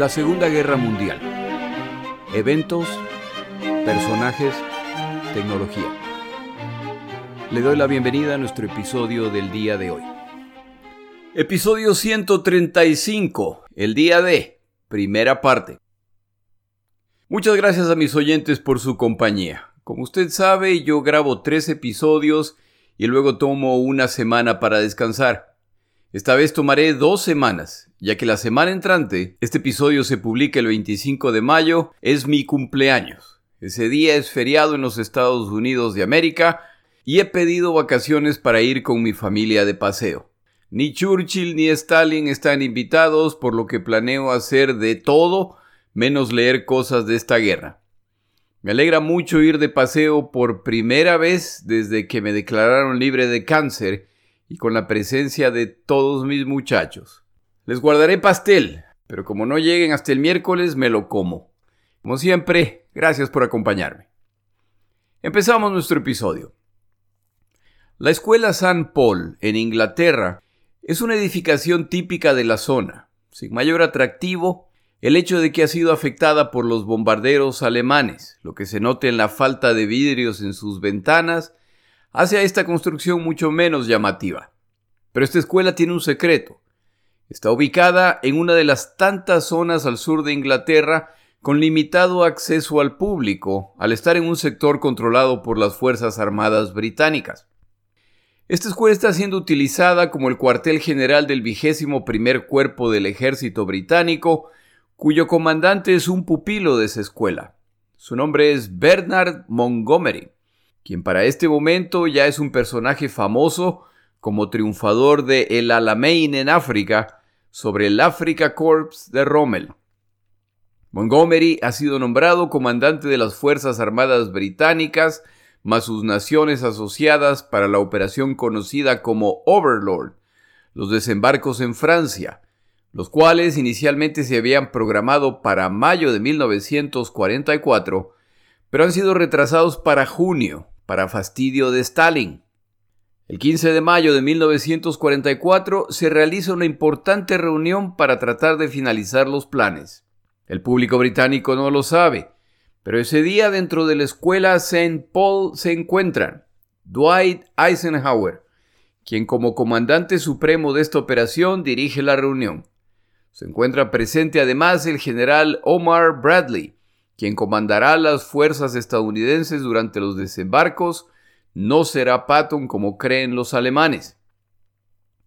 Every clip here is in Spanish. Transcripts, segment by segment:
La Segunda Guerra Mundial. Eventos, personajes, tecnología. Le doy la bienvenida a nuestro episodio del día de hoy. Episodio 135, el día de, primera parte. Muchas gracias a mis oyentes por su compañía. Como usted sabe, yo grabo tres episodios y luego tomo una semana para descansar. Esta vez tomaré dos semanas, ya que la semana entrante, este episodio se publica el 25 de mayo, es mi cumpleaños. Ese día es feriado en los Estados Unidos de América y he pedido vacaciones para ir con mi familia de paseo. Ni Churchill ni Stalin están invitados, por lo que planeo hacer de todo menos leer cosas de esta guerra. Me alegra mucho ir de paseo por primera vez desde que me declararon libre de cáncer y con la presencia de todos mis muchachos. Les guardaré pastel, pero como no lleguen hasta el miércoles me lo como. Como siempre, gracias por acompañarme. Empezamos nuestro episodio. La escuela St. Paul, en Inglaterra, es una edificación típica de la zona, sin mayor atractivo el hecho de que ha sido afectada por los bombarderos alemanes, lo que se nota en la falta de vidrios en sus ventanas hace a esta construcción mucho menos llamativa. Pero esta escuela tiene un secreto. Está ubicada en una de las tantas zonas al sur de Inglaterra con limitado acceso al público, al estar en un sector controlado por las Fuerzas Armadas británicas. Esta escuela está siendo utilizada como el cuartel general del vigésimo primer cuerpo del ejército británico, cuyo comandante es un pupilo de esa escuela. Su nombre es Bernard Montgomery quien para este momento ya es un personaje famoso como triunfador de El Alamein en África sobre el Africa Corps de Rommel. Montgomery ha sido nombrado comandante de las Fuerzas Armadas Británicas más sus naciones asociadas para la operación conocida como Overlord, los desembarcos en Francia, los cuales inicialmente se habían programado para mayo de 1944, pero han sido retrasados para junio, para fastidio de Stalin. El 15 de mayo de 1944 se realiza una importante reunión para tratar de finalizar los planes. El público británico no lo sabe, pero ese día dentro de la escuela St. Paul se encuentran Dwight Eisenhower, quien como comandante supremo de esta operación dirige la reunión. Se encuentra presente además el general Omar Bradley, quien comandará las fuerzas estadounidenses durante los desembarcos no será Patton como creen los alemanes.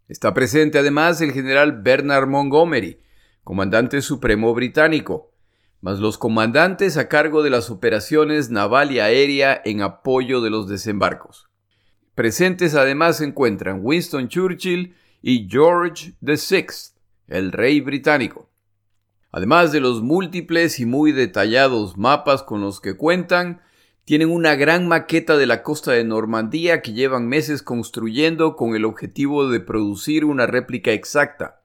Está presente además el general Bernard Montgomery, comandante supremo británico, más los comandantes a cargo de las operaciones naval y aérea en apoyo de los desembarcos. Presentes además se encuentran Winston Churchill y George VI, el rey británico. Además de los múltiples y muy detallados mapas con los que cuentan, tienen una gran maqueta de la costa de Normandía que llevan meses construyendo con el objetivo de producir una réplica exacta.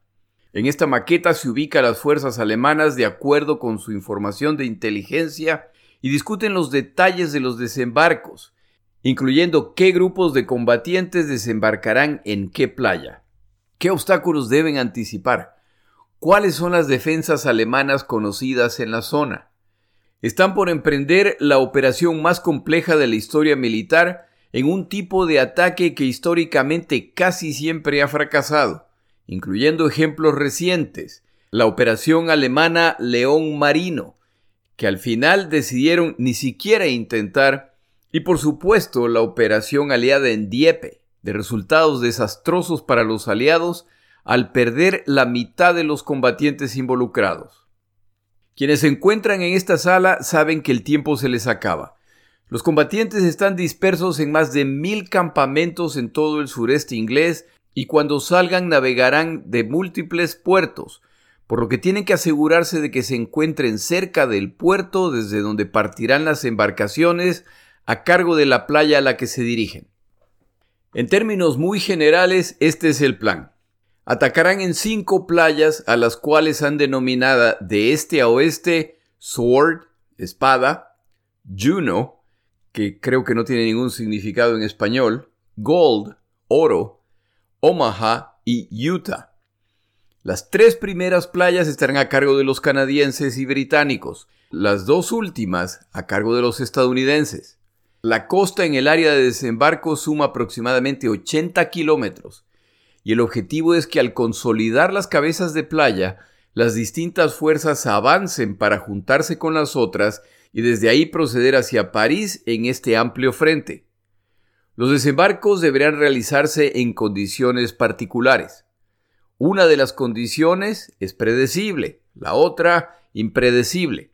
En esta maqueta se ubican las fuerzas alemanas de acuerdo con su información de inteligencia y discuten los detalles de los desembarcos, incluyendo qué grupos de combatientes desembarcarán en qué playa, qué obstáculos deben anticipar, ¿Cuáles son las defensas alemanas conocidas en la zona? Están por emprender la operación más compleja de la historia militar en un tipo de ataque que históricamente casi siempre ha fracasado, incluyendo ejemplos recientes, la operación alemana León Marino, que al final decidieron ni siquiera intentar, y por supuesto la operación aliada en Dieppe, de resultados desastrosos para los aliados al perder la mitad de los combatientes involucrados. Quienes se encuentran en esta sala saben que el tiempo se les acaba. Los combatientes están dispersos en más de mil campamentos en todo el sureste inglés y cuando salgan navegarán de múltiples puertos, por lo que tienen que asegurarse de que se encuentren cerca del puerto desde donde partirán las embarcaciones a cargo de la playa a la que se dirigen. En términos muy generales, este es el plan. Atacarán en cinco playas a las cuales han denominada de este a oeste Sword, espada, Juno, que creo que no tiene ningún significado en español, Gold, oro, Omaha y Utah. Las tres primeras playas estarán a cargo de los canadienses y británicos, las dos últimas a cargo de los estadounidenses. La costa en el área de desembarco suma aproximadamente 80 kilómetros y el objetivo es que al consolidar las cabezas de playa, las distintas fuerzas avancen para juntarse con las otras y desde ahí proceder hacia París en este amplio frente. Los desembarcos deberán realizarse en condiciones particulares. Una de las condiciones es predecible, la otra impredecible.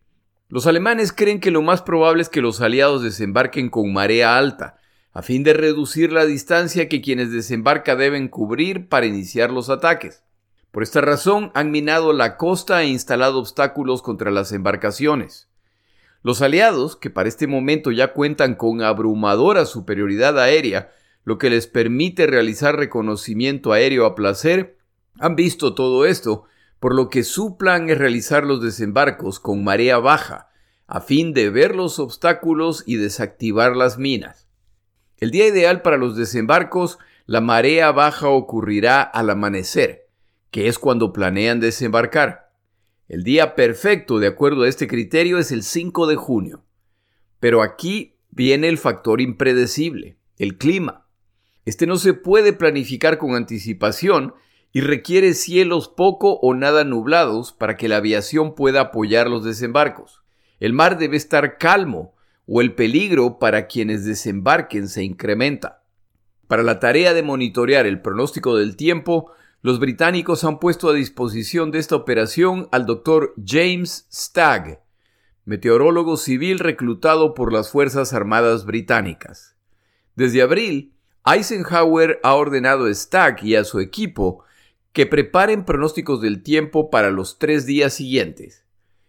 Los alemanes creen que lo más probable es que los aliados desembarquen con marea alta, a fin de reducir la distancia que quienes desembarcan deben cubrir para iniciar los ataques. Por esta razón han minado la costa e instalado obstáculos contra las embarcaciones. Los aliados, que para este momento ya cuentan con abrumadora superioridad aérea, lo que les permite realizar reconocimiento aéreo a placer, han visto todo esto, por lo que su plan es realizar los desembarcos con marea baja, a fin de ver los obstáculos y desactivar las minas. El día ideal para los desembarcos, la marea baja ocurrirá al amanecer, que es cuando planean desembarcar. El día perfecto, de acuerdo a este criterio, es el 5 de junio. Pero aquí viene el factor impredecible, el clima. Este no se puede planificar con anticipación y requiere cielos poco o nada nublados para que la aviación pueda apoyar los desembarcos. El mar debe estar calmo o el peligro para quienes desembarquen se incrementa. Para la tarea de monitorear el pronóstico del tiempo, los británicos han puesto a disposición de esta operación al doctor James Stagg, meteorólogo civil reclutado por las Fuerzas Armadas británicas. Desde abril, Eisenhower ha ordenado a Stagg y a su equipo que preparen pronósticos del tiempo para los tres días siguientes.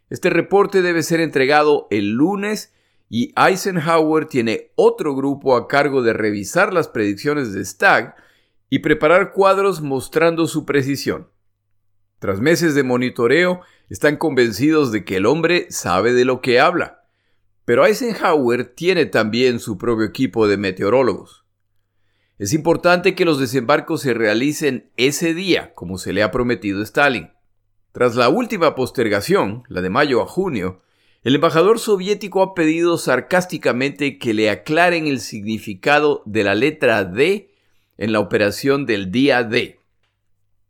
Este reporte debe ser entregado el lunes y Eisenhower tiene otro grupo a cargo de revisar las predicciones de Stagg y preparar cuadros mostrando su precisión. Tras meses de monitoreo, están convencidos de que el hombre sabe de lo que habla. Pero Eisenhower tiene también su propio equipo de meteorólogos. Es importante que los desembarcos se realicen ese día, como se le ha prometido Stalin. Tras la última postergación, la de mayo a junio, el embajador soviético ha pedido sarcásticamente que le aclaren el significado de la letra D en la operación del día D.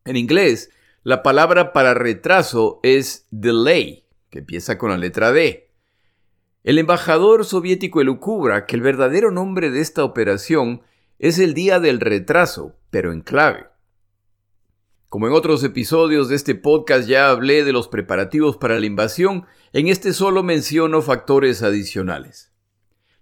En inglés, la palabra para retraso es delay, que empieza con la letra D. El embajador soviético elucubra que el verdadero nombre de esta operación es el día del retraso, pero en clave. Como en otros episodios de este podcast ya hablé de los preparativos para la invasión, en este solo menciono factores adicionales.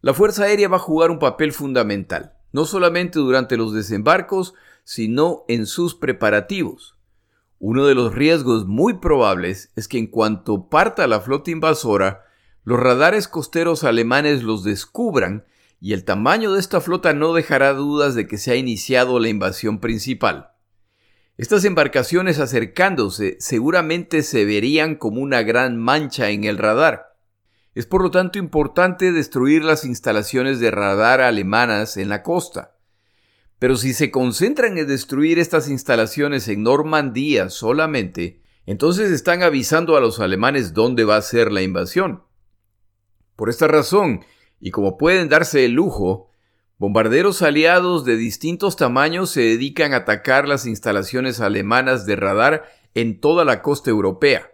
La Fuerza Aérea va a jugar un papel fundamental no solamente durante los desembarcos, sino en sus preparativos. Uno de los riesgos muy probables es que en cuanto parta la flota invasora, los radares costeros alemanes los descubran y el tamaño de esta flota no dejará dudas de que se ha iniciado la invasión principal. Estas embarcaciones acercándose seguramente se verían como una gran mancha en el radar, es por lo tanto importante destruir las instalaciones de radar alemanas en la costa. Pero si se concentran en destruir estas instalaciones en Normandía solamente, entonces están avisando a los alemanes dónde va a ser la invasión. Por esta razón, y como pueden darse el lujo, bombarderos aliados de distintos tamaños se dedican a atacar las instalaciones alemanas de radar en toda la costa europea.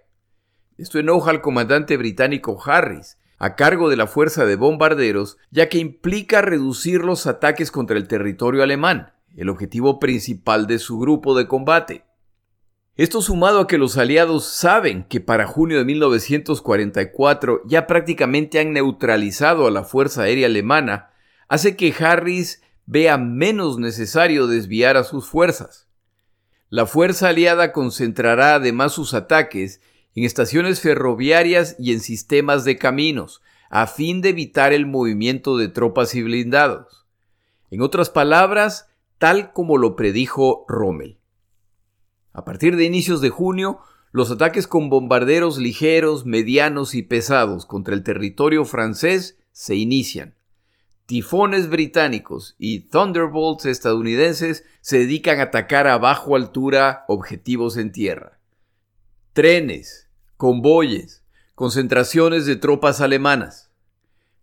Esto enoja al comandante británico Harris, a cargo de la fuerza de bombarderos, ya que implica reducir los ataques contra el territorio alemán, el objetivo principal de su grupo de combate. Esto sumado a que los aliados saben que para junio de 1944 ya prácticamente han neutralizado a la Fuerza Aérea Alemana, hace que Harris vea menos necesario desviar a sus fuerzas. La fuerza aliada concentrará además sus ataques en estaciones ferroviarias y en sistemas de caminos, a fin de evitar el movimiento de tropas y blindados. En otras palabras, tal como lo predijo Rommel. A partir de inicios de junio, los ataques con bombarderos ligeros, medianos y pesados contra el territorio francés se inician. Tifones británicos y Thunderbolts estadounidenses se dedican a atacar a bajo altura objetivos en tierra. trenes, convoyes, concentraciones de tropas alemanas.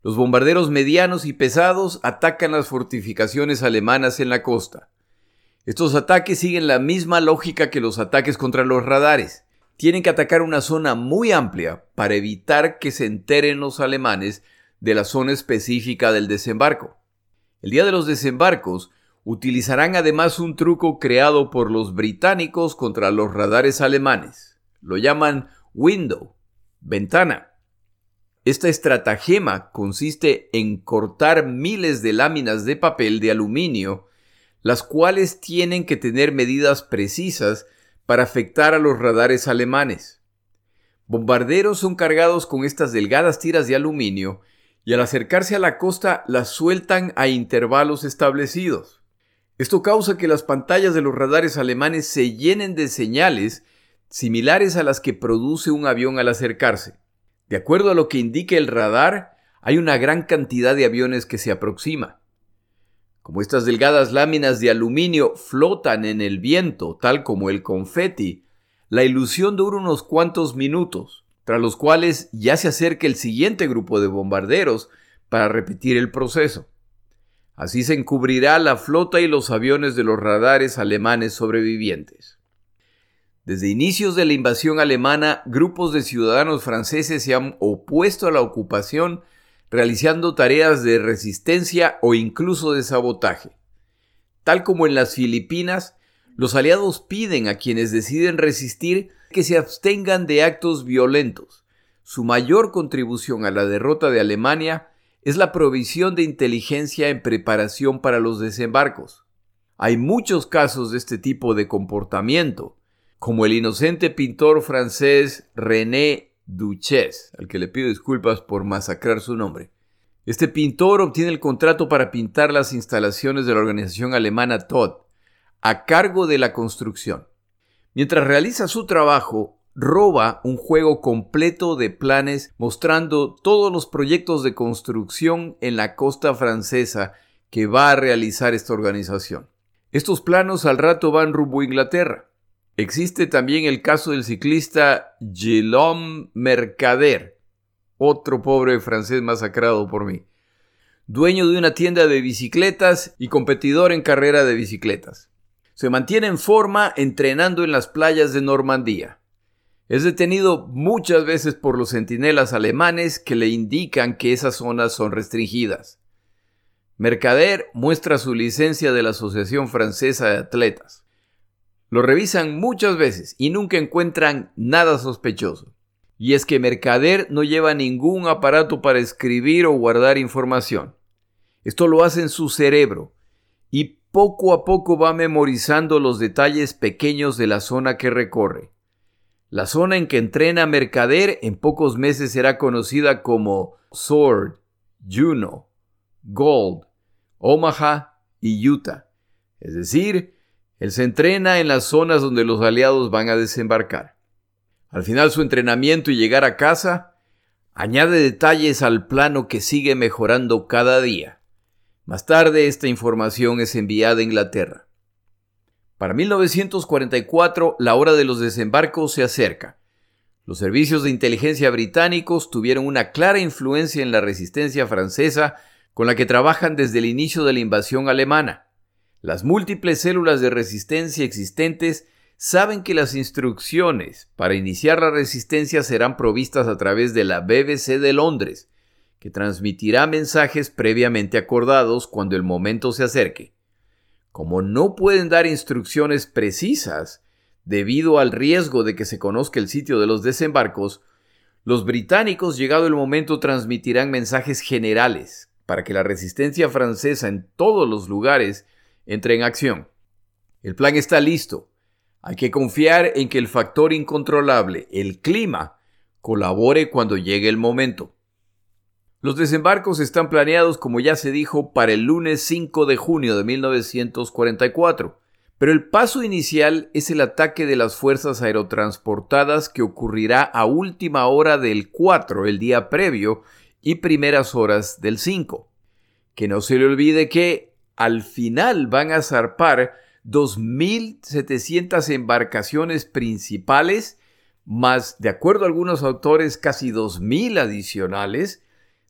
Los bombarderos medianos y pesados atacan las fortificaciones alemanas en la costa. Estos ataques siguen la misma lógica que los ataques contra los radares. Tienen que atacar una zona muy amplia para evitar que se enteren los alemanes de la zona específica del desembarco. El día de los desembarcos utilizarán además un truco creado por los británicos contra los radares alemanes. Lo llaman window, ventana. Esta estratagema consiste en cortar miles de láminas de papel de aluminio, las cuales tienen que tener medidas precisas para afectar a los radares alemanes. Bombarderos son cargados con estas delgadas tiras de aluminio y al acercarse a la costa las sueltan a intervalos establecidos. Esto causa que las pantallas de los radares alemanes se llenen de señales similares a las que produce un avión al acercarse. De acuerdo a lo que indica el radar, hay una gran cantidad de aviones que se aproxima. Como estas delgadas láminas de aluminio flotan en el viento, tal como el confeti, la ilusión dura unos cuantos minutos, tras los cuales ya se acerca el siguiente grupo de bombarderos para repetir el proceso. Así se encubrirá la flota y los aviones de los radares alemanes sobrevivientes. Desde inicios de la invasión alemana, grupos de ciudadanos franceses se han opuesto a la ocupación realizando tareas de resistencia o incluso de sabotaje. Tal como en las Filipinas, los aliados piden a quienes deciden resistir que se abstengan de actos violentos. Su mayor contribución a la derrota de Alemania es la provisión de inteligencia en preparación para los desembarcos. Hay muchos casos de este tipo de comportamiento, como el inocente pintor francés René Duchesse, al que le pido disculpas por masacrar su nombre. Este pintor obtiene el contrato para pintar las instalaciones de la organización alemana Todd, a cargo de la construcción. Mientras realiza su trabajo, roba un juego completo de planes mostrando todos los proyectos de construcción en la costa francesa que va a realizar esta organización. Estos planos al rato van rumbo a Inglaterra. Existe también el caso del ciclista Guillaume Mercader, otro pobre francés masacrado por mí, dueño de una tienda de bicicletas y competidor en carrera de bicicletas. Se mantiene en forma entrenando en las playas de Normandía. Es detenido muchas veces por los centinelas alemanes que le indican que esas zonas son restringidas. Mercader muestra su licencia de la Asociación Francesa de Atletas. Lo revisan muchas veces y nunca encuentran nada sospechoso. Y es que Mercader no lleva ningún aparato para escribir o guardar información. Esto lo hace en su cerebro poco a poco va memorizando los detalles pequeños de la zona que recorre. La zona en que entrena Mercader en pocos meses será conocida como Sword, Juno, Gold, Omaha y Utah. Es decir, él se entrena en las zonas donde los aliados van a desembarcar. Al final su entrenamiento y llegar a casa añade detalles al plano que sigue mejorando cada día. Más tarde esta información es enviada a Inglaterra. Para 1944 la hora de los desembarcos se acerca. Los servicios de inteligencia británicos tuvieron una clara influencia en la resistencia francesa con la que trabajan desde el inicio de la invasión alemana. Las múltiples células de resistencia existentes saben que las instrucciones para iniciar la resistencia serán provistas a través de la BBC de Londres, que transmitirá mensajes previamente acordados cuando el momento se acerque. Como no pueden dar instrucciones precisas, debido al riesgo de que se conozca el sitio de los desembarcos, los británicos, llegado el momento, transmitirán mensajes generales para que la resistencia francesa en todos los lugares entre en acción. El plan está listo. Hay que confiar en que el factor incontrolable, el clima, colabore cuando llegue el momento. Los desembarcos están planeados, como ya se dijo, para el lunes 5 de junio de 1944, pero el paso inicial es el ataque de las fuerzas aerotransportadas que ocurrirá a última hora del 4, el día previo, y primeras horas del 5. Que no se le olvide que al final van a zarpar 2.700 embarcaciones principales más, de acuerdo a algunos autores, casi 2.000 adicionales,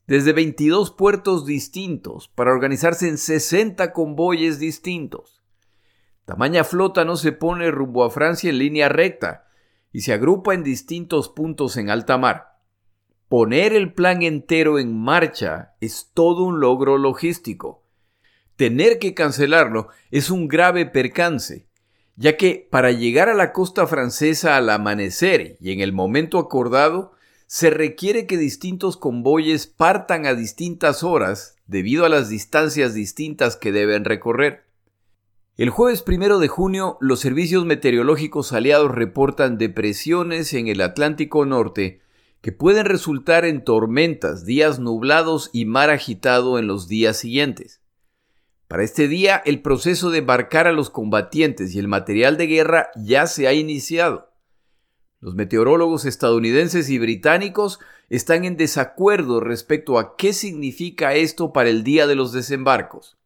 desde 22 puertos distintos para organizarse en 60 convoyes distintos. Tamaña flota no se pone rumbo a Francia en línea recta y se agrupa en distintos puntos en alta mar. Poner el plan entero en marcha es todo un logro logístico. Tener que cancelarlo es un grave percance, ya que para llegar a la costa francesa al amanecer y en el momento acordado, se requiere que distintos convoyes partan a distintas horas debido a las distancias distintas que deben recorrer. El jueves primero de junio, los servicios meteorológicos aliados reportan depresiones en el Atlántico Norte que pueden resultar en tormentas, días nublados y mar agitado en los días siguientes. Para este día, el proceso de embarcar a los combatientes y el material de guerra ya se ha iniciado. Los meteorólogos estadounidenses y británicos están en desacuerdo respecto a qué significa esto para el día de los desembarcos.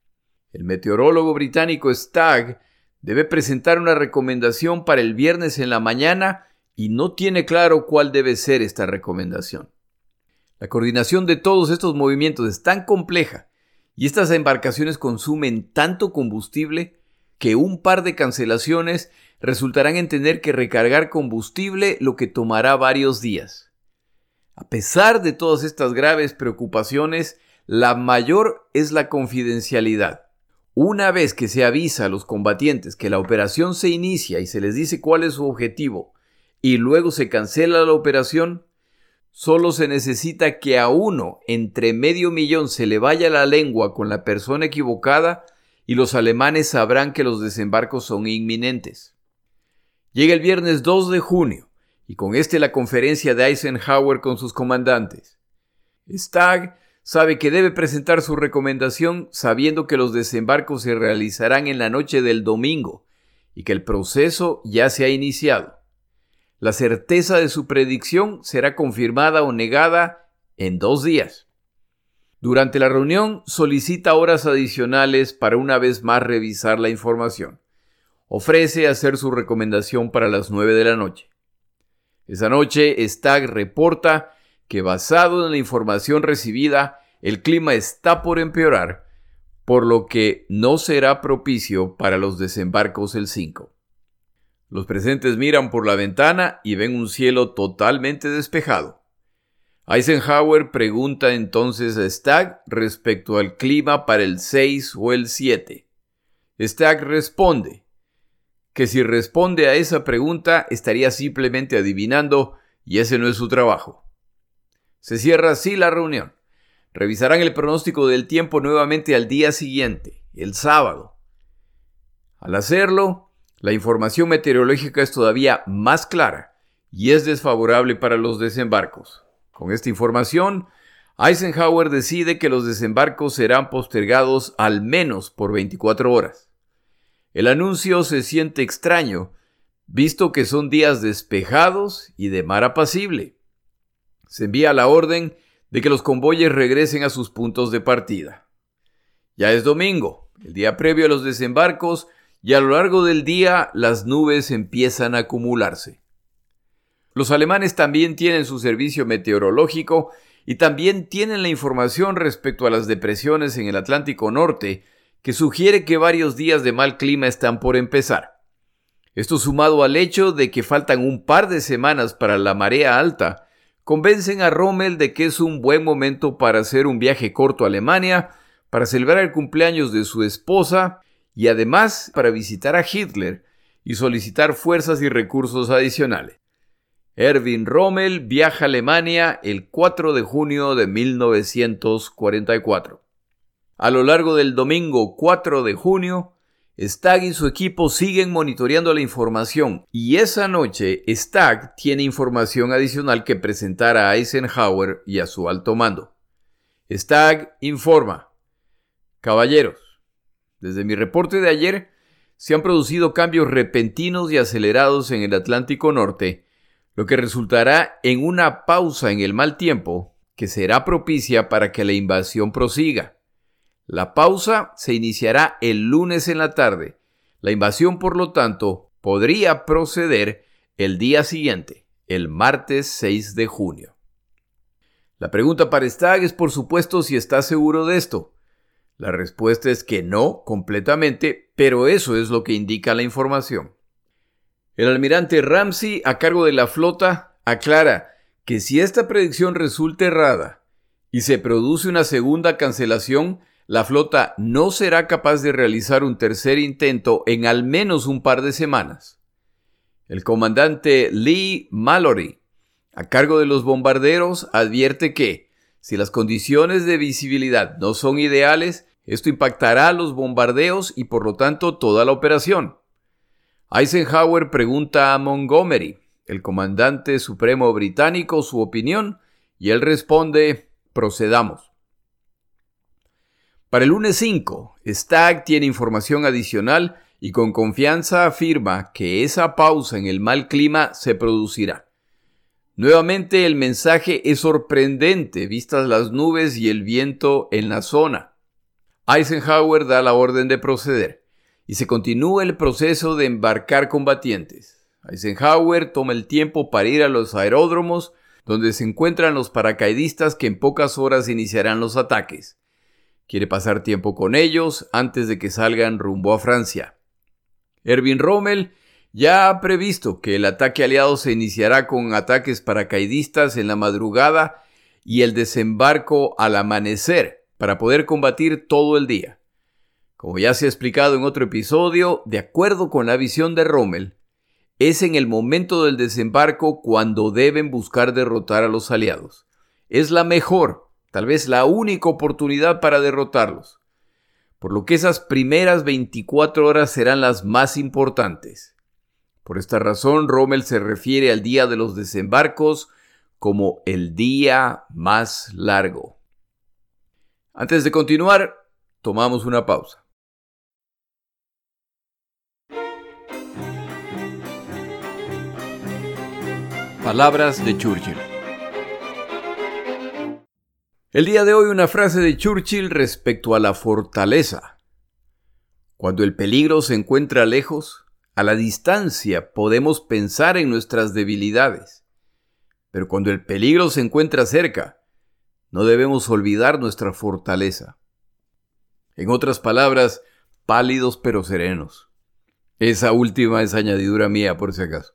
El meteorólogo británico Stagg debe presentar una recomendación para el viernes en la mañana y no tiene claro cuál debe ser esta recomendación. La coordinación de todos estos movimientos es tan compleja y estas embarcaciones consumen tanto combustible que un par de cancelaciones resultarán en tener que recargar combustible lo que tomará varios días. A pesar de todas estas graves preocupaciones, la mayor es la confidencialidad. Una vez que se avisa a los combatientes que la operación se inicia y se les dice cuál es su objetivo y luego se cancela la operación, solo se necesita que a uno entre medio millón se le vaya la lengua con la persona equivocada y los alemanes sabrán que los desembarcos son inminentes. Llega el viernes 2 de junio y con este la conferencia de Eisenhower con sus comandantes. Stagg sabe que debe presentar su recomendación sabiendo que los desembarcos se realizarán en la noche del domingo y que el proceso ya se ha iniciado. La certeza de su predicción será confirmada o negada en dos días. Durante la reunión solicita horas adicionales para una vez más revisar la información. Ofrece hacer su recomendación para las nueve de la noche. Esa noche, Stagg reporta que basado en la información recibida, el clima está por empeorar, por lo que no será propicio para los desembarcos el 5. Los presentes miran por la ventana y ven un cielo totalmente despejado. Eisenhower pregunta entonces a Stagg respecto al clima para el 6 o el 7. Stagg responde que si responde a esa pregunta estaría simplemente adivinando y ese no es su trabajo. Se cierra así la reunión. Revisarán el pronóstico del tiempo nuevamente al día siguiente, el sábado. Al hacerlo, la información meteorológica es todavía más clara y es desfavorable para los desembarcos. Con esta información, Eisenhower decide que los desembarcos serán postergados al menos por 24 horas. El anuncio se siente extraño, visto que son días despejados y de mar apacible. Se envía la orden de que los convoyes regresen a sus puntos de partida. Ya es domingo, el día previo a los desembarcos, y a lo largo del día las nubes empiezan a acumularse. Los alemanes también tienen su servicio meteorológico y también tienen la información respecto a las depresiones en el Atlántico Norte, que sugiere que varios días de mal clima están por empezar. Esto sumado al hecho de que faltan un par de semanas para la marea alta, convencen a Rommel de que es un buen momento para hacer un viaje corto a Alemania, para celebrar el cumpleaños de su esposa y además para visitar a Hitler y solicitar fuerzas y recursos adicionales. Erwin Rommel viaja a Alemania el 4 de junio de 1944. A lo largo del domingo 4 de junio, Stagg y su equipo siguen monitoreando la información y esa noche Stagg tiene información adicional que presentar a Eisenhower y a su alto mando. Stagg informa, Caballeros, desde mi reporte de ayer, se han producido cambios repentinos y acelerados en el Atlántico Norte, lo que resultará en una pausa en el mal tiempo que será propicia para que la invasión prosiga. La pausa se iniciará el lunes en la tarde. La invasión, por lo tanto, podría proceder el día siguiente, el martes 6 de junio. La pregunta para Stagg es por supuesto si está seguro de esto. La respuesta es que no, completamente, pero eso es lo que indica la información. El almirante Ramsey, a cargo de la flota, aclara que si esta predicción resulta errada y se produce una segunda cancelación, la flota no será capaz de realizar un tercer intento en al menos un par de semanas. El comandante Lee Mallory, a cargo de los bombarderos, advierte que, si las condiciones de visibilidad no son ideales, esto impactará los bombardeos y por lo tanto toda la operación. Eisenhower pregunta a Montgomery, el comandante supremo británico, su opinión y él responde, procedamos. Para el lunes 5, Stagg tiene información adicional y con confianza afirma que esa pausa en el mal clima se producirá. Nuevamente el mensaje es sorprendente vistas las nubes y el viento en la zona. Eisenhower da la orden de proceder y se continúa el proceso de embarcar combatientes. Eisenhower toma el tiempo para ir a los aeródromos donde se encuentran los paracaidistas que en pocas horas iniciarán los ataques. Quiere pasar tiempo con ellos antes de que salgan rumbo a Francia. Erwin Rommel ya ha previsto que el ataque aliado se iniciará con ataques paracaidistas en la madrugada y el desembarco al amanecer para poder combatir todo el día. Como ya se ha explicado en otro episodio, de acuerdo con la visión de Rommel, es en el momento del desembarco cuando deben buscar derrotar a los aliados. Es la mejor, tal vez la única oportunidad para derrotarlos por lo que esas primeras 24 horas serán las más importantes. Por esta razón, Rommel se refiere al día de los desembarcos como el día más largo. Antes de continuar, tomamos una pausa. Palabras de Churchill. El día de hoy una frase de Churchill respecto a la fortaleza. Cuando el peligro se encuentra lejos, a la distancia podemos pensar en nuestras debilidades. Pero cuando el peligro se encuentra cerca, no debemos olvidar nuestra fortaleza. En otras palabras, pálidos pero serenos. Esa última es añadidura mía por si acaso.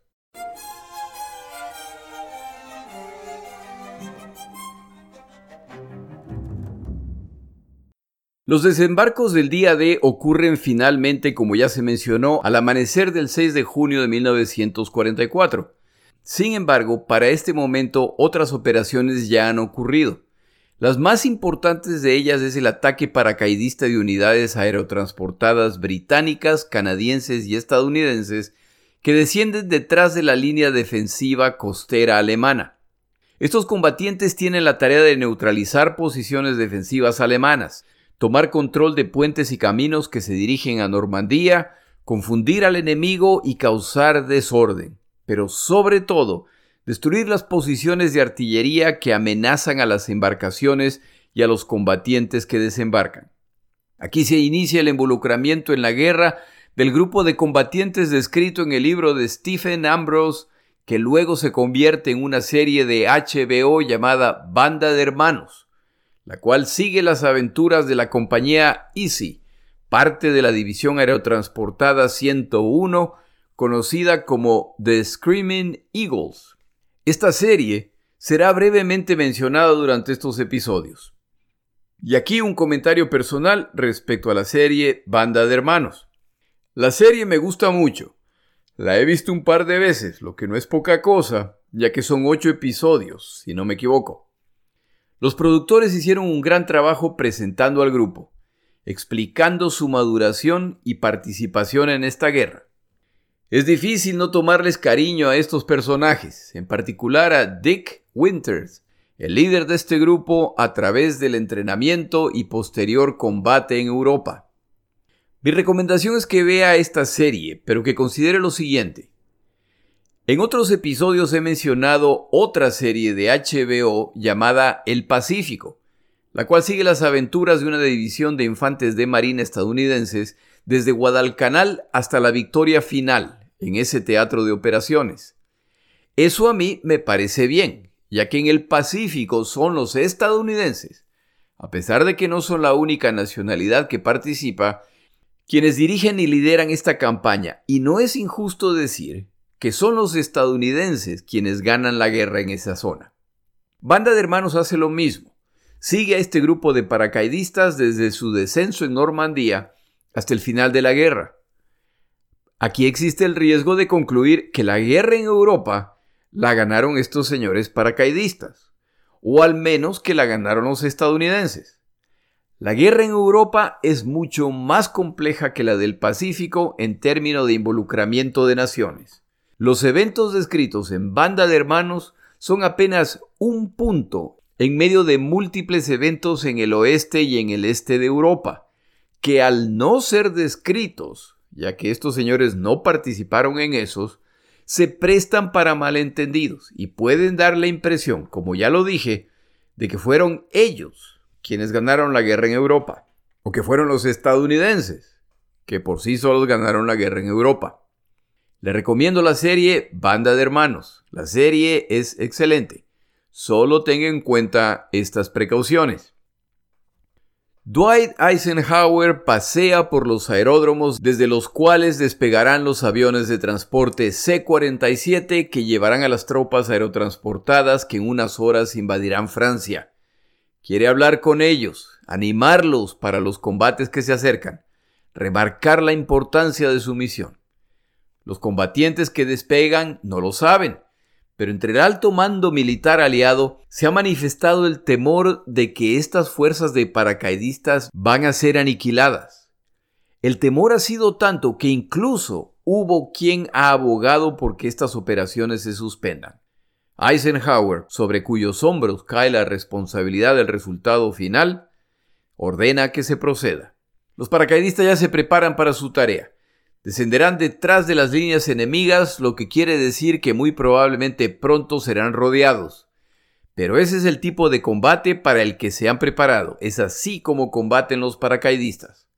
Los desembarcos del día D ocurren finalmente, como ya se mencionó, al amanecer del 6 de junio de 1944. Sin embargo, para este momento otras operaciones ya han ocurrido. Las más importantes de ellas es el ataque paracaidista de unidades aerotransportadas británicas, canadienses y estadounidenses que descienden detrás de la línea defensiva costera alemana. Estos combatientes tienen la tarea de neutralizar posiciones defensivas alemanas, tomar control de puentes y caminos que se dirigen a Normandía, confundir al enemigo y causar desorden, pero sobre todo destruir las posiciones de artillería que amenazan a las embarcaciones y a los combatientes que desembarcan. Aquí se inicia el involucramiento en la guerra del grupo de combatientes descrito en el libro de Stephen Ambrose, que luego se convierte en una serie de HBO llamada Banda de Hermanos la cual sigue las aventuras de la compañía Easy, parte de la división aerotransportada 101, conocida como The Screaming Eagles. Esta serie será brevemente mencionada durante estos episodios. Y aquí un comentario personal respecto a la serie Banda de Hermanos. La serie me gusta mucho. La he visto un par de veces, lo que no es poca cosa, ya que son ocho episodios, si no me equivoco. Los productores hicieron un gran trabajo presentando al grupo, explicando su maduración y participación en esta guerra. Es difícil no tomarles cariño a estos personajes, en particular a Dick Winters, el líder de este grupo a través del entrenamiento y posterior combate en Europa. Mi recomendación es que vea esta serie, pero que considere lo siguiente. En otros episodios he mencionado otra serie de HBO llamada El Pacífico, la cual sigue las aventuras de una división de infantes de marina estadounidenses desde Guadalcanal hasta la victoria final en ese teatro de operaciones. Eso a mí me parece bien, ya que en el Pacífico son los estadounidenses, a pesar de que no son la única nacionalidad que participa, quienes dirigen y lideran esta campaña, y no es injusto decir que son los estadounidenses quienes ganan la guerra en esa zona. Banda de Hermanos hace lo mismo. Sigue a este grupo de paracaidistas desde su descenso en Normandía hasta el final de la guerra. Aquí existe el riesgo de concluir que la guerra en Europa la ganaron estos señores paracaidistas, o al menos que la ganaron los estadounidenses. La guerra en Europa es mucho más compleja que la del Pacífico en términos de involucramiento de naciones. Los eventos descritos en Banda de Hermanos son apenas un punto en medio de múltiples eventos en el oeste y en el este de Europa, que al no ser descritos, ya que estos señores no participaron en esos, se prestan para malentendidos y pueden dar la impresión, como ya lo dije, de que fueron ellos quienes ganaron la guerra en Europa, o que fueron los estadounidenses, que por sí solos ganaron la guerra en Europa. Le recomiendo la serie Banda de Hermanos. La serie es excelente. Solo tenga en cuenta estas precauciones. Dwight Eisenhower pasea por los aeródromos desde los cuales despegarán los aviones de transporte C-47 que llevarán a las tropas aerotransportadas que en unas horas invadirán Francia. Quiere hablar con ellos, animarlos para los combates que se acercan, remarcar la importancia de su misión. Los combatientes que despegan no lo saben, pero entre el alto mando militar aliado se ha manifestado el temor de que estas fuerzas de paracaidistas van a ser aniquiladas. El temor ha sido tanto que incluso hubo quien ha abogado por que estas operaciones se suspendan. Eisenhower, sobre cuyos hombros cae la responsabilidad del resultado final, ordena que se proceda. Los paracaidistas ya se preparan para su tarea. Descenderán detrás de las líneas enemigas, lo que quiere decir que muy probablemente pronto serán rodeados. Pero ese es el tipo de combate para el que se han preparado. Es así como combaten los paracaidistas.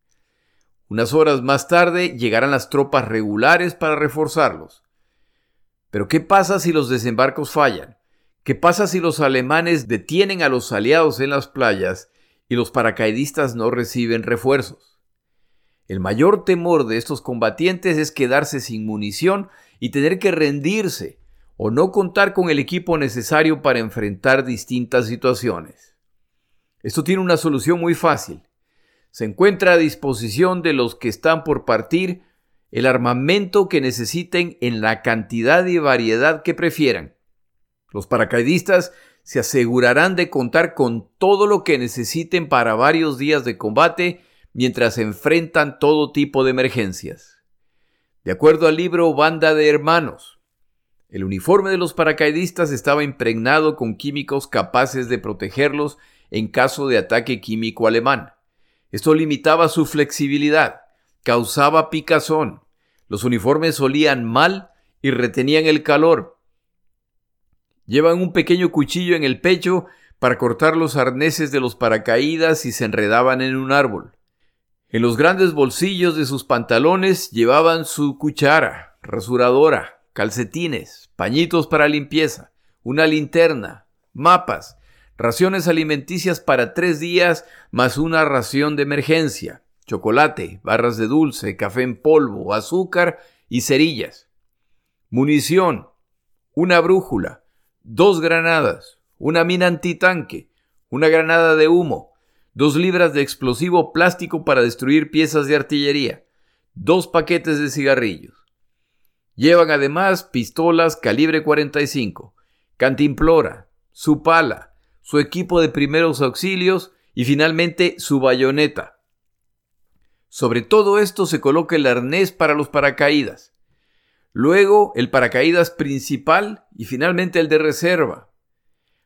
Unas horas más tarde llegarán las tropas regulares para reforzarlos. Pero ¿qué pasa si los desembarcos fallan? ¿Qué pasa si los alemanes detienen a los aliados en las playas y los paracaidistas no reciben refuerzos? El mayor temor de estos combatientes es quedarse sin munición y tener que rendirse o no contar con el equipo necesario para enfrentar distintas situaciones. Esto tiene una solución muy fácil. Se encuentra a disposición de los que están por partir el armamento que necesiten en la cantidad y variedad que prefieran. Los paracaidistas se asegurarán de contar con todo lo que necesiten para varios días de combate mientras enfrentan todo tipo de emergencias. De acuerdo al libro Banda de Hermanos, el uniforme de los paracaidistas estaba impregnado con químicos capaces de protegerlos en caso de ataque químico alemán. Esto limitaba su flexibilidad, causaba picazón, los uniformes olían mal y retenían el calor. Llevan un pequeño cuchillo en el pecho para cortar los arneses de los paracaídas si se enredaban en un árbol. En los grandes bolsillos de sus pantalones llevaban su cuchara, rasuradora, calcetines, pañitos para limpieza, una linterna, mapas, raciones alimenticias para tres días más una ración de emergencia, chocolate, barras de dulce, café en polvo, azúcar y cerillas. Munición, una brújula, dos granadas, una mina antitanque, una granada de humo, dos libras de explosivo plástico para destruir piezas de artillería, dos paquetes de cigarrillos. Llevan además pistolas calibre 45, cantimplora, su pala, su equipo de primeros auxilios y finalmente su bayoneta. Sobre todo esto se coloca el arnés para los paracaídas, luego el paracaídas principal y finalmente el de reserva.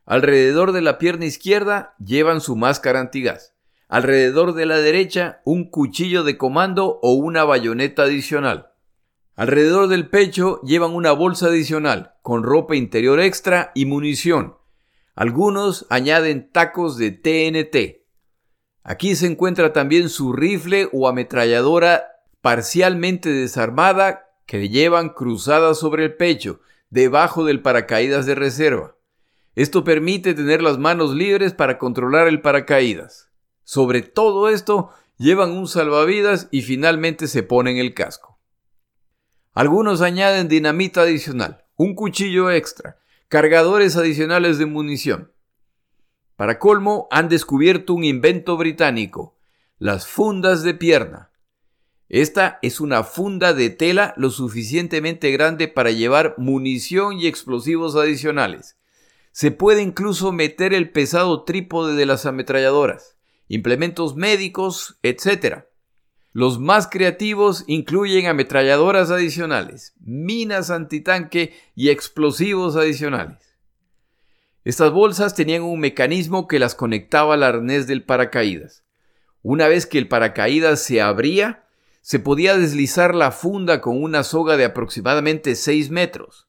Alrededor de la pierna izquierda llevan su máscara antigás. Alrededor de la derecha un cuchillo de comando o una bayoneta adicional. Alrededor del pecho llevan una bolsa adicional con ropa interior extra y munición. Algunos añaden tacos de TNT. Aquí se encuentra también su rifle o ametralladora parcialmente desarmada que llevan cruzada sobre el pecho, debajo del paracaídas de reserva. Esto permite tener las manos libres para controlar el paracaídas. Sobre todo esto, llevan un salvavidas y finalmente se ponen el casco. Algunos añaden dinamita adicional, un cuchillo extra, cargadores adicionales de munición. Para colmo, han descubierto un invento británico, las fundas de pierna. Esta es una funda de tela lo suficientemente grande para llevar munición y explosivos adicionales. Se puede incluso meter el pesado trípode de las ametralladoras, implementos médicos, etc. Los más creativos incluyen ametralladoras adicionales, minas antitanque y explosivos adicionales. Estas bolsas tenían un mecanismo que las conectaba al arnés del paracaídas. Una vez que el paracaídas se abría, se podía deslizar la funda con una soga de aproximadamente 6 metros.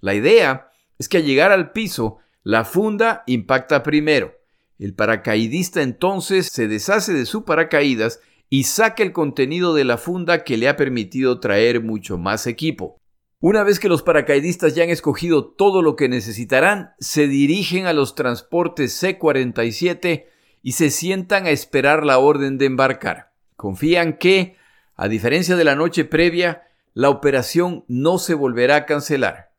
La idea es que al llegar al piso, la funda impacta primero. El paracaidista entonces se deshace de su paracaídas y saca el contenido de la funda que le ha permitido traer mucho más equipo. Una vez que los paracaidistas ya han escogido todo lo que necesitarán, se dirigen a los transportes C-47 y se sientan a esperar la orden de embarcar. Confían que, a diferencia de la noche previa, la operación no se volverá a cancelar.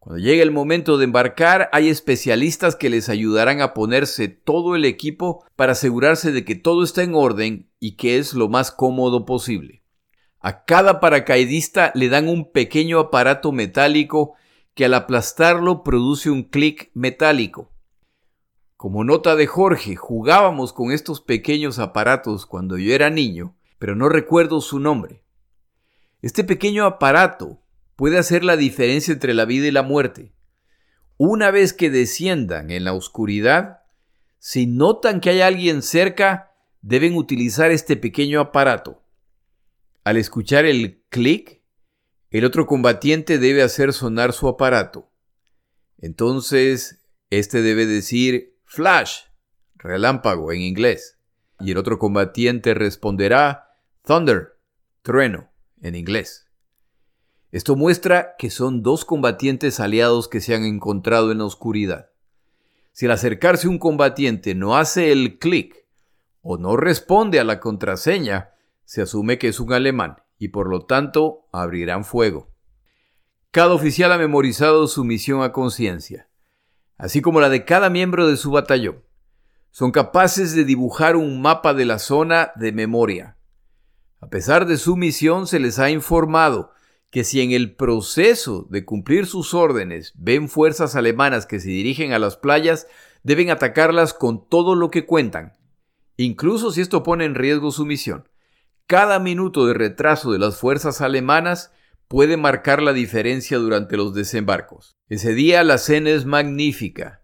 Cuando llegue el momento de embarcar, hay especialistas que les ayudarán a ponerse todo el equipo para asegurarse de que todo está en orden y que es lo más cómodo posible. A cada paracaidista le dan un pequeño aparato metálico que al aplastarlo produce un clic metálico. Como nota de Jorge, jugábamos con estos pequeños aparatos cuando yo era niño, pero no recuerdo su nombre. Este pequeño aparato puede hacer la diferencia entre la vida y la muerte. Una vez que desciendan en la oscuridad, si notan que hay alguien cerca, deben utilizar este pequeño aparato. Al escuchar el clic, el otro combatiente debe hacer sonar su aparato. Entonces, este debe decir flash, relámpago en inglés, y el otro combatiente responderá thunder, trueno en inglés. Esto muestra que son dos combatientes aliados que se han encontrado en la oscuridad. Si al acercarse un combatiente no hace el clic o no responde a la contraseña, se asume que es un alemán y por lo tanto abrirán fuego. Cada oficial ha memorizado su misión a conciencia, así como la de cada miembro de su batallón. Son capaces de dibujar un mapa de la zona de memoria. A pesar de su misión, se les ha informado que si en el proceso de cumplir sus órdenes ven fuerzas alemanas que se dirigen a las playas, deben atacarlas con todo lo que cuentan, incluso si esto pone en riesgo su misión. Cada minuto de retraso de las fuerzas alemanas puede marcar la diferencia durante los desembarcos. Ese día la cena es magnífica.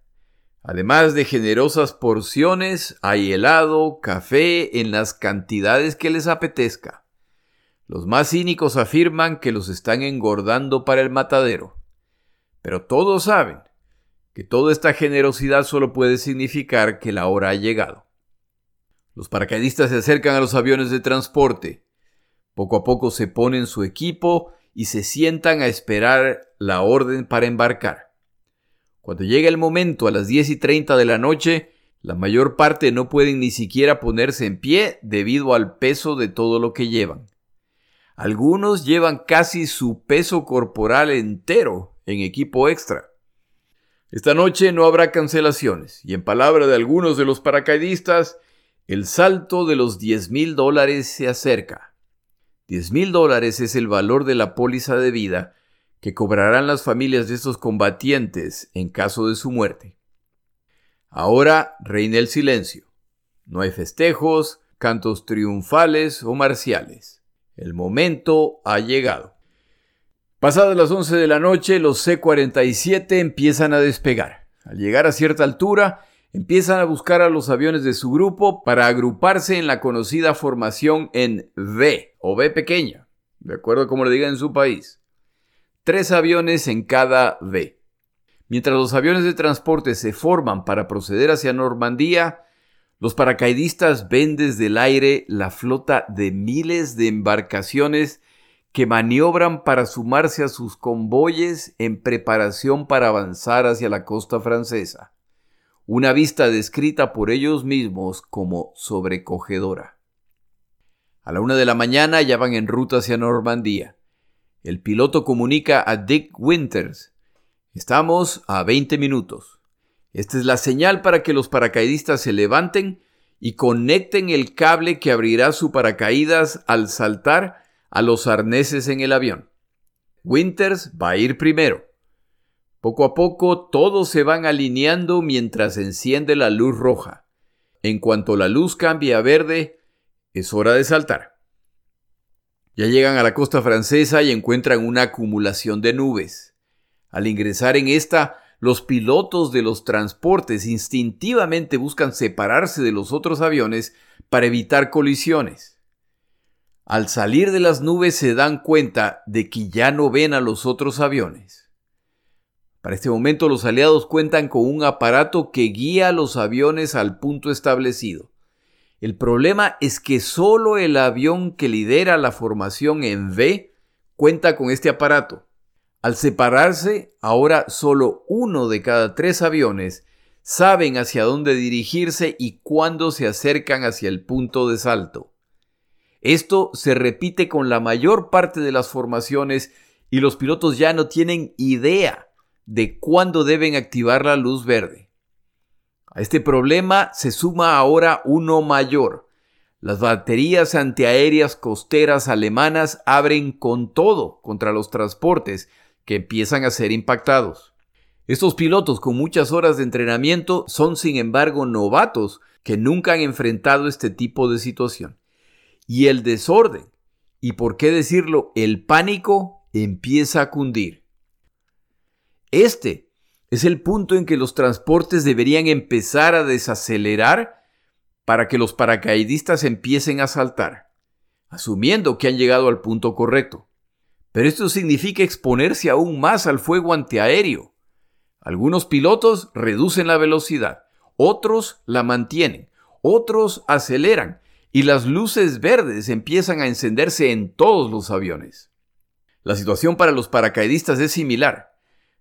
Además de generosas porciones, hay helado, café en las cantidades que les apetezca. Los más cínicos afirman que los están engordando para el matadero. Pero todos saben que toda esta generosidad solo puede significar que la hora ha llegado. Los paracaidistas se acercan a los aviones de transporte. Poco a poco se ponen su equipo y se sientan a esperar la orden para embarcar. Cuando llega el momento a las 10 y 30 de la noche, la mayor parte no pueden ni siquiera ponerse en pie debido al peso de todo lo que llevan. Algunos llevan casi su peso corporal entero en equipo extra. Esta noche no habrá cancelaciones, y en palabra de algunos de los paracaidistas, el salto de los 10 mil dólares se acerca. 10 mil dólares es el valor de la póliza de vida que cobrarán las familias de estos combatientes en caso de su muerte. Ahora reina el silencio. No hay festejos, cantos triunfales o marciales. El momento ha llegado. Pasadas las 11 de la noche, los C-47 empiezan a despegar. Al llegar a cierta altura, empiezan a buscar a los aviones de su grupo para agruparse en la conocida formación en V o V pequeña, de acuerdo a como le digan en su país. Tres aviones en cada V. Mientras los aviones de transporte se forman para proceder hacia Normandía, los paracaidistas ven desde el aire la flota de miles de embarcaciones que maniobran para sumarse a sus convoyes en preparación para avanzar hacia la costa francesa. Una vista descrita por ellos mismos como sobrecogedora. A la una de la mañana ya van en ruta hacia Normandía. El piloto comunica a Dick Winters. Estamos a 20 minutos. Esta es la señal para que los paracaidistas se levanten y conecten el cable que abrirá su paracaídas al saltar a los arneses en el avión. Winters va a ir primero. Poco a poco todos se van alineando mientras enciende la luz roja. En cuanto la luz cambie a verde, es hora de saltar. Ya llegan a la costa francesa y encuentran una acumulación de nubes. Al ingresar en esta, los pilotos de los transportes instintivamente buscan separarse de los otros aviones para evitar colisiones. Al salir de las nubes se dan cuenta de que ya no ven a los otros aviones. Para este momento los aliados cuentan con un aparato que guía a los aviones al punto establecido. El problema es que solo el avión que lidera la formación en V cuenta con este aparato. Al separarse, ahora solo uno de cada tres aviones saben hacia dónde dirigirse y cuándo se acercan hacia el punto de salto. Esto se repite con la mayor parte de las formaciones y los pilotos ya no tienen idea de cuándo deben activar la luz verde. A este problema se suma ahora uno mayor. Las baterías antiaéreas costeras alemanas abren con todo contra los transportes que empiezan a ser impactados. Estos pilotos con muchas horas de entrenamiento son sin embargo novatos que nunca han enfrentado este tipo de situación. Y el desorden, y por qué decirlo, el pánico empieza a cundir. Este es el punto en que los transportes deberían empezar a desacelerar para que los paracaidistas empiecen a saltar, asumiendo que han llegado al punto correcto. Pero esto significa exponerse aún más al fuego antiaéreo. Algunos pilotos reducen la velocidad, otros la mantienen, otros aceleran y las luces verdes empiezan a encenderse en todos los aviones. La situación para los paracaidistas es similar.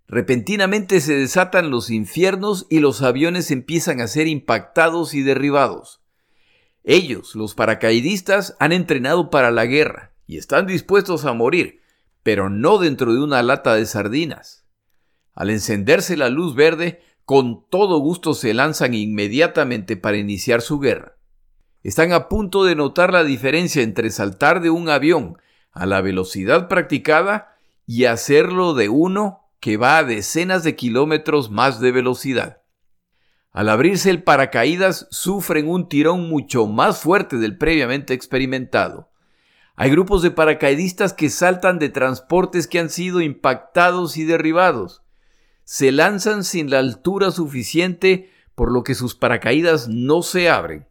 Repentinamente se desatan los infiernos y los aviones empiezan a ser impactados y derribados. Ellos, los paracaidistas, han entrenado para la guerra y están dispuestos a morir, pero no dentro de una lata de sardinas. Al encenderse la luz verde, con todo gusto se lanzan inmediatamente para iniciar su guerra. Están a punto de notar la diferencia entre saltar de un avión a la velocidad practicada y hacerlo de uno que va a decenas de kilómetros más de velocidad. Al abrirse el paracaídas sufren un tirón mucho más fuerte del previamente experimentado. Hay grupos de paracaidistas que saltan de transportes que han sido impactados y derribados. Se lanzan sin la altura suficiente por lo que sus paracaídas no se abren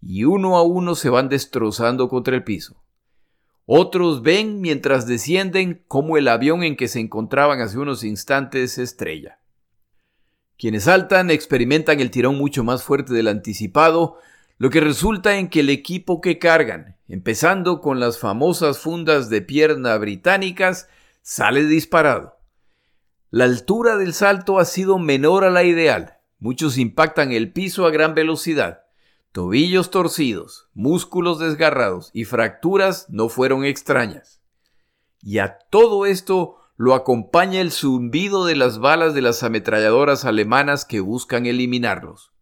y uno a uno se van destrozando contra el piso. Otros ven mientras descienden cómo el avión en que se encontraban hace unos instantes estrella. Quienes saltan experimentan el tirón mucho más fuerte del anticipado lo que resulta en que el equipo que cargan, empezando con las famosas fundas de pierna británicas, sale disparado. La altura del salto ha sido menor a la ideal. Muchos impactan el piso a gran velocidad. Tobillos torcidos, músculos desgarrados y fracturas no fueron extrañas. Y a todo esto lo acompaña el zumbido de las balas de las ametralladoras alemanas que buscan eliminarlos.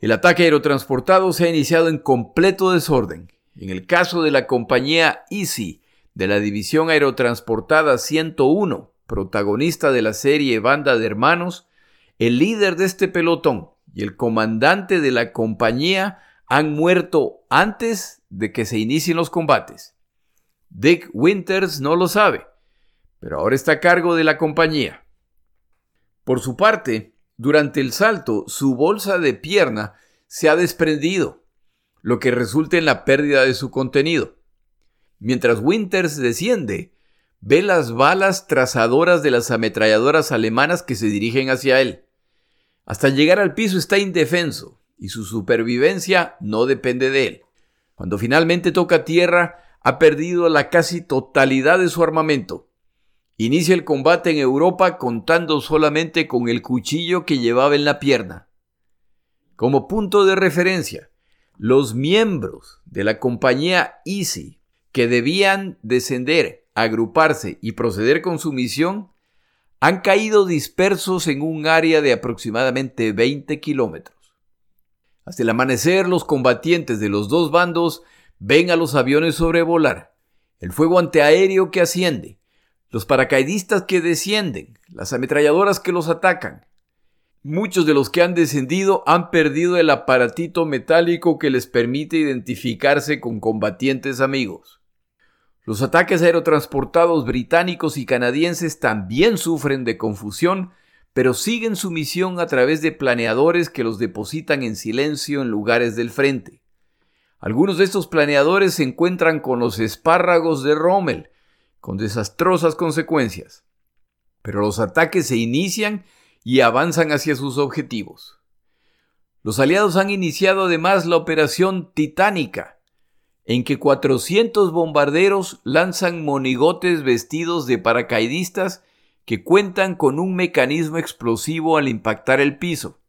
El ataque aerotransportado se ha iniciado en completo desorden. En el caso de la compañía Easy, de la División Aerotransportada 101, protagonista de la serie Banda de Hermanos, el líder de este pelotón y el comandante de la compañía han muerto antes de que se inicien los combates. Dick Winters no lo sabe, pero ahora está a cargo de la compañía. Por su parte, durante el salto, su bolsa de pierna se ha desprendido, lo que resulta en la pérdida de su contenido. Mientras Winters desciende, ve las balas trazadoras de las ametralladoras alemanas que se dirigen hacia él. Hasta llegar al piso está indefenso y su supervivencia no depende de él. Cuando finalmente toca tierra, ha perdido la casi totalidad de su armamento. Inicia el combate en Europa contando solamente con el cuchillo que llevaba en la pierna. Como punto de referencia, los miembros de la compañía Easy que debían descender, agruparse y proceder con su misión han caído dispersos en un área de aproximadamente 20 kilómetros. Hasta el amanecer, los combatientes de los dos bandos ven a los aviones sobrevolar, el fuego antiaéreo que asciende, los paracaidistas que descienden, las ametralladoras que los atacan. Muchos de los que han descendido han perdido el aparatito metálico que les permite identificarse con combatientes amigos. Los ataques aerotransportados británicos y canadienses también sufren de confusión pero siguen su misión a través de planeadores que los depositan en silencio en lugares del frente. Algunos de estos planeadores se encuentran con los espárragos de Rommel, con desastrosas consecuencias. Pero los ataques se inician y avanzan hacia sus objetivos. Los aliados han iniciado además la operación Titánica, en que 400 bombarderos lanzan monigotes vestidos de paracaidistas que cuentan con un mecanismo explosivo al impactar el piso.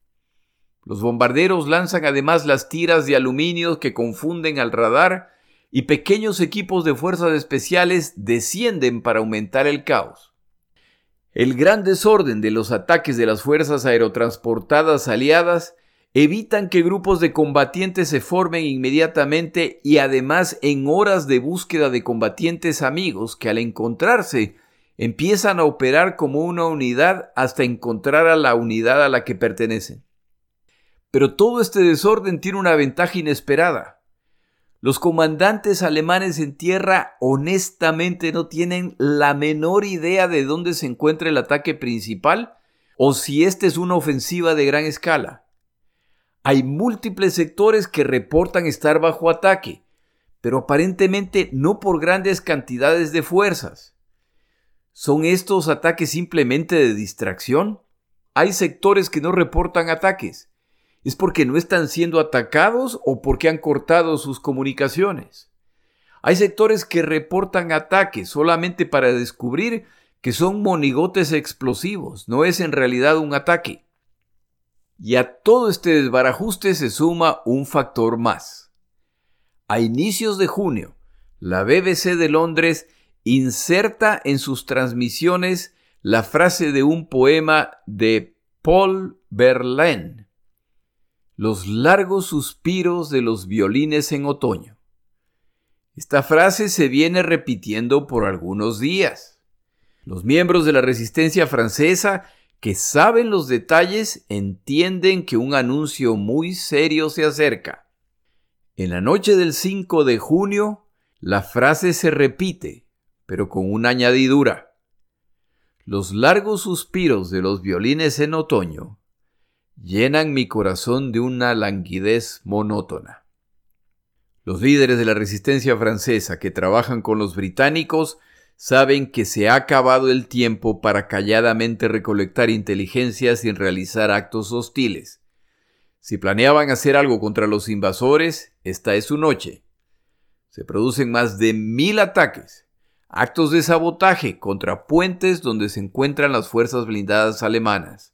Los bombarderos lanzan además las tiras de aluminio que confunden al radar y pequeños equipos de fuerzas especiales descienden para aumentar el caos. El gran desorden de los ataques de las fuerzas aerotransportadas aliadas evitan que grupos de combatientes se formen inmediatamente y además en horas de búsqueda de combatientes amigos que al encontrarse empiezan a operar como una unidad hasta encontrar a la unidad a la que pertenecen. Pero todo este desorden tiene una ventaja inesperada. Los comandantes alemanes en tierra honestamente no tienen la menor idea de dónde se encuentra el ataque principal o si esta es una ofensiva de gran escala. Hay múltiples sectores que reportan estar bajo ataque, pero aparentemente no por grandes cantidades de fuerzas. ¿Son estos ataques simplemente de distracción? Hay sectores que no reportan ataques. ¿Es porque no están siendo atacados o porque han cortado sus comunicaciones? Hay sectores que reportan ataques solamente para descubrir que son monigotes explosivos, no es en realidad un ataque. Y a todo este desbarajuste se suma un factor más. A inicios de junio, la BBC de Londres inserta en sus transmisiones la frase de un poema de Paul Verlaine, Los largos suspiros de los violines en otoño. Esta frase se viene repitiendo por algunos días. Los miembros de la resistencia francesa que saben los detalles entienden que un anuncio muy serio se acerca. En la noche del 5 de junio, la frase se repite pero con una añadidura. Los largos suspiros de los violines en otoño llenan mi corazón de una languidez monótona. Los líderes de la resistencia francesa que trabajan con los británicos saben que se ha acabado el tiempo para calladamente recolectar inteligencia sin realizar actos hostiles. Si planeaban hacer algo contra los invasores, esta es su noche. Se producen más de mil ataques actos de sabotaje contra puentes donde se encuentran las fuerzas blindadas alemanas.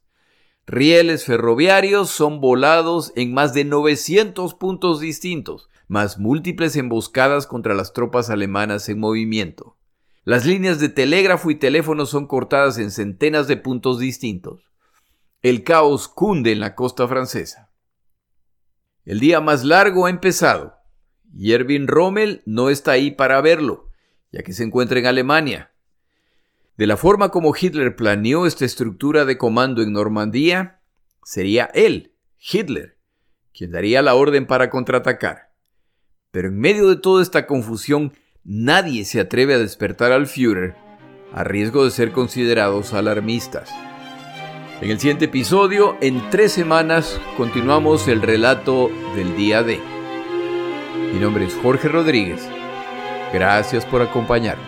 Rieles ferroviarios son volados en más de 900 puntos distintos, más múltiples emboscadas contra las tropas alemanas en movimiento. Las líneas de telégrafo y teléfono son cortadas en centenas de puntos distintos. El caos cunde en la costa francesa. El día más largo ha empezado, y Erwin Rommel no está ahí para verlo ya que se encuentra en Alemania. De la forma como Hitler planeó esta estructura de comando en Normandía, sería él, Hitler, quien daría la orden para contraatacar. Pero en medio de toda esta confusión, nadie se atreve a despertar al Führer, a riesgo de ser considerados alarmistas. En el siguiente episodio, en tres semanas, continuamos el relato del día D. Mi nombre es Jorge Rodríguez Gracias por acompañarme.